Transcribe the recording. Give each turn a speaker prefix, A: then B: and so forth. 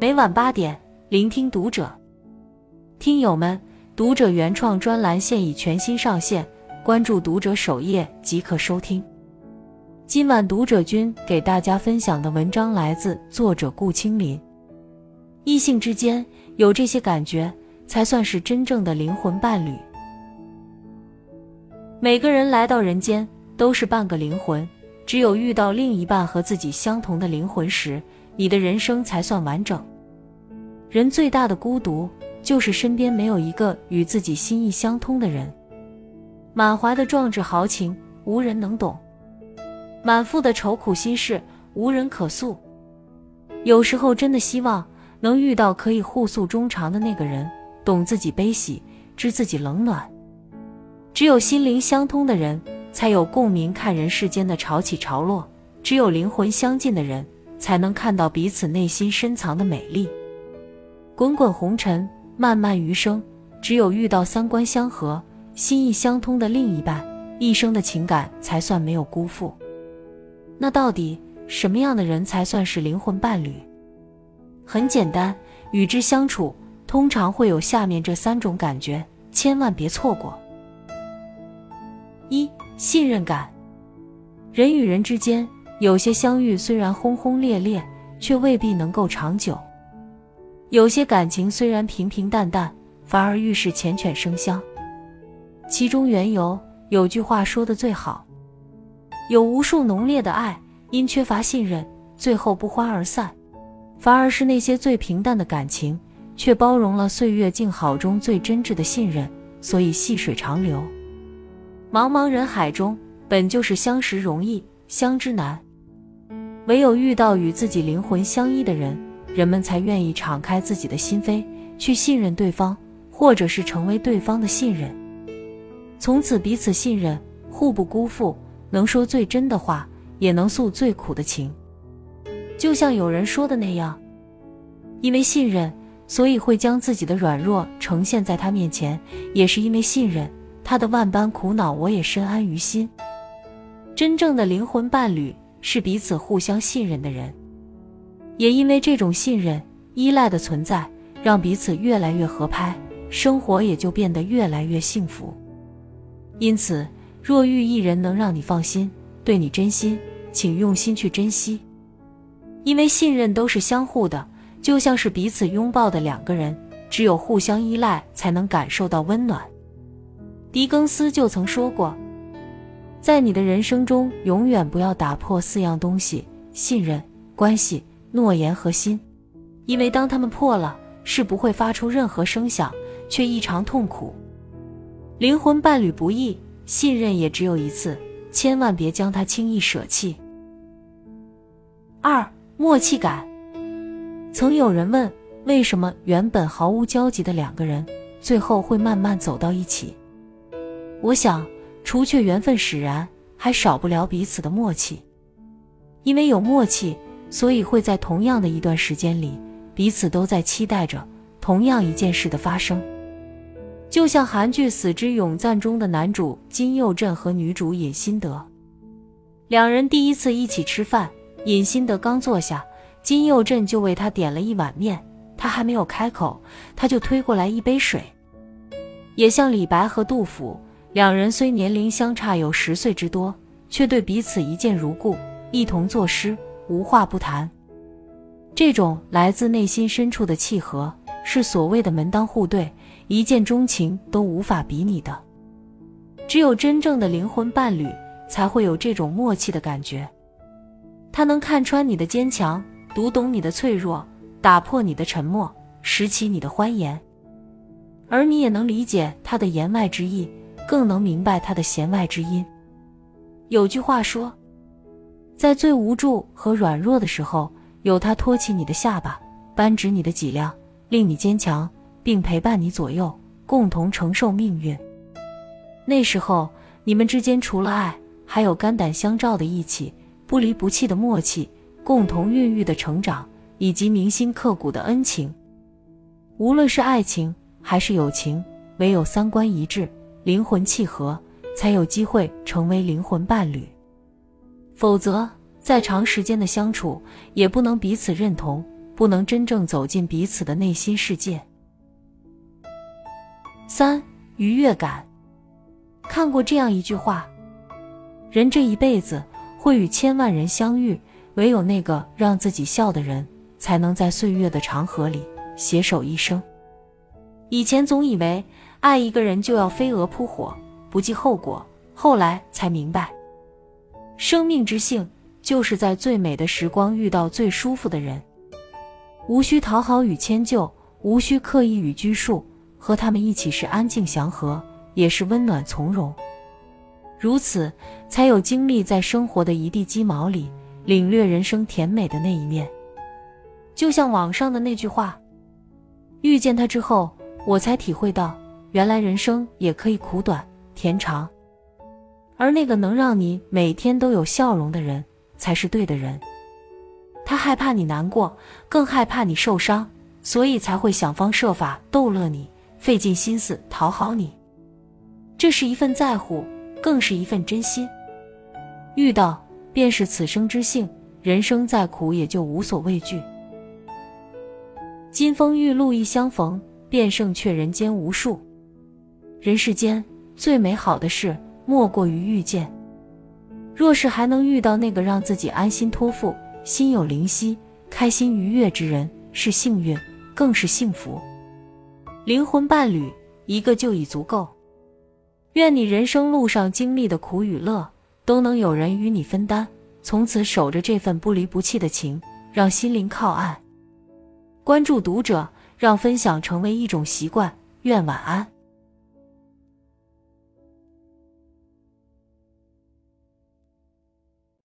A: 每晚八点，聆听读者。听友们，读者原创专栏现已全新上线，关注读者首页即可收听。今晚读者君给大家分享的文章来自作者顾青林。异性之间有这些感觉，才算是真正的灵魂伴侣。每个人来到人间都是半个灵魂，只有遇到另一半和自己相同的灵魂时，你的人生才算完整。人最大的孤独，就是身边没有一个与自己心意相通的人。满怀的壮志豪情，无人能懂；满腹的愁苦心事，无人可诉。有时候真的希望能遇到可以互诉衷肠的那个人，懂自己悲喜，知自己冷暖。只有心灵相通的人，才有共鸣看人世间的潮起潮落；只有灵魂相近的人，才能看到彼此内心深藏的美丽。滚滚红尘，漫漫余生，只有遇到三观相合、心意相通的另一半，一生的情感才算没有辜负。那到底什么样的人才算是灵魂伴侣？很简单，与之相处，通常会有下面这三种感觉，千万别错过。一、信任感。人与人之间，有些相遇虽然轰轰烈烈，却未必能够长久；有些感情虽然平平淡淡，反而遇事缱绻生香。其中缘由，有句话说的最好：有无数浓烈的爱，因缺乏信任，最后不欢而散；反而是那些最平淡的感情，却包容了岁月静好中最真挚的信任，所以细水长流。茫茫人海中，本就是相识容易相知难，唯有遇到与自己灵魂相依的人，人们才愿意敞开自己的心扉，去信任对方，或者是成为对方的信任。从此彼此信任，互不辜负，能说最真的话，也能诉最苦的情。就像有人说的那样，因为信任，所以会将自己的软弱呈现在他面前，也是因为信任。他的万般苦恼，我也深谙于心。真正的灵魂伴侣是彼此互相信任的人，也因为这种信任、依赖的存在，让彼此越来越合拍，生活也就变得越来越幸福。因此，若遇一人能让你放心、对你真心，请用心去珍惜，因为信任都是相互的，就像是彼此拥抱的两个人，只有互相依赖，才能感受到温暖。狄更斯就曾说过，在你的人生中，永远不要打破四样东西：信任、关系、诺言和心，因为当他们破了，是不会发出任何声响，却异常痛苦。灵魂伴侣不易，信任也只有一次，千万别将它轻易舍弃。二、默契感。曾有人问，为什么原本毫无交集的两个人，最后会慢慢走到一起？我想，除却缘分使然，还少不了彼此的默契。因为有默契，所以会在同样的一段时间里，彼此都在期待着同样一件事的发生。就像韩剧《死之永赞》中的男主金佑镇和女主尹新德，两人第一次一起吃饭，尹新德刚坐下，金佑镇就为他点了一碗面，他还没有开口，他就推过来一杯水。也像李白和杜甫。两人虽年龄相差有十岁之多，却对彼此一见如故，一同作诗，无话不谈。这种来自内心深处的契合，是所谓的门当户对、一见钟情都无法比拟的。只有真正的灵魂伴侣，才会有这种默契的感觉。他能看穿你的坚强，读懂你的脆弱，打破你的沉默，拾起你的欢颜，而你也能理解他的言外之意。更能明白他的弦外之音。有句话说，在最无助和软弱的时候，有他托起你的下巴，扳直你的脊梁，令你坚强，并陪伴你左右，共同承受命运。那时候，你们之间除了爱，还有肝胆相照的义气，不离不弃的默契，共同孕育的成长，以及铭心刻骨的恩情。无论是爱情还是友情，唯有三观一致。灵魂契合，才有机会成为灵魂伴侣。否则，再长时间的相处，也不能彼此认同，不能真正走进彼此的内心世界。三、愉悦感。看过这样一句话：人这一辈子会与千万人相遇，唯有那个让自己笑的人，才能在岁月的长河里携手一生。以前总以为爱一个人就要飞蛾扑火，不计后果，后来才明白，生命之幸就是在最美的时光遇到最舒服的人，无需讨好与迁就，无需刻意与拘束，和他们一起是安静祥和。也是温暖从容，如此才有精力在生活的一地鸡毛里领略人生甜美的那一面。就像网上的那句话：“遇见他之后，我才体会到，原来人生也可以苦短甜长。而那个能让你每天都有笑容的人，才是对的人。他害怕你难过，更害怕你受伤，所以才会想方设法逗乐你，费尽心思讨好你。”这是一份在乎，更是一份真心。遇到便是此生之幸，人生再苦也就无所畏惧。金风玉露一相逢，便胜却人间无数。人世间最美好的事，莫过于遇见。若是还能遇到那个让自己安心托付、心有灵犀、开心愉悦之人，是幸运，更是幸福。灵魂伴侣，一个就已足够。愿你人生路上经历的苦与乐，都能有人与你分担，从此守着这份不离不弃的情，让心灵靠岸。关注读者，让分享成为一种习惯。愿晚安。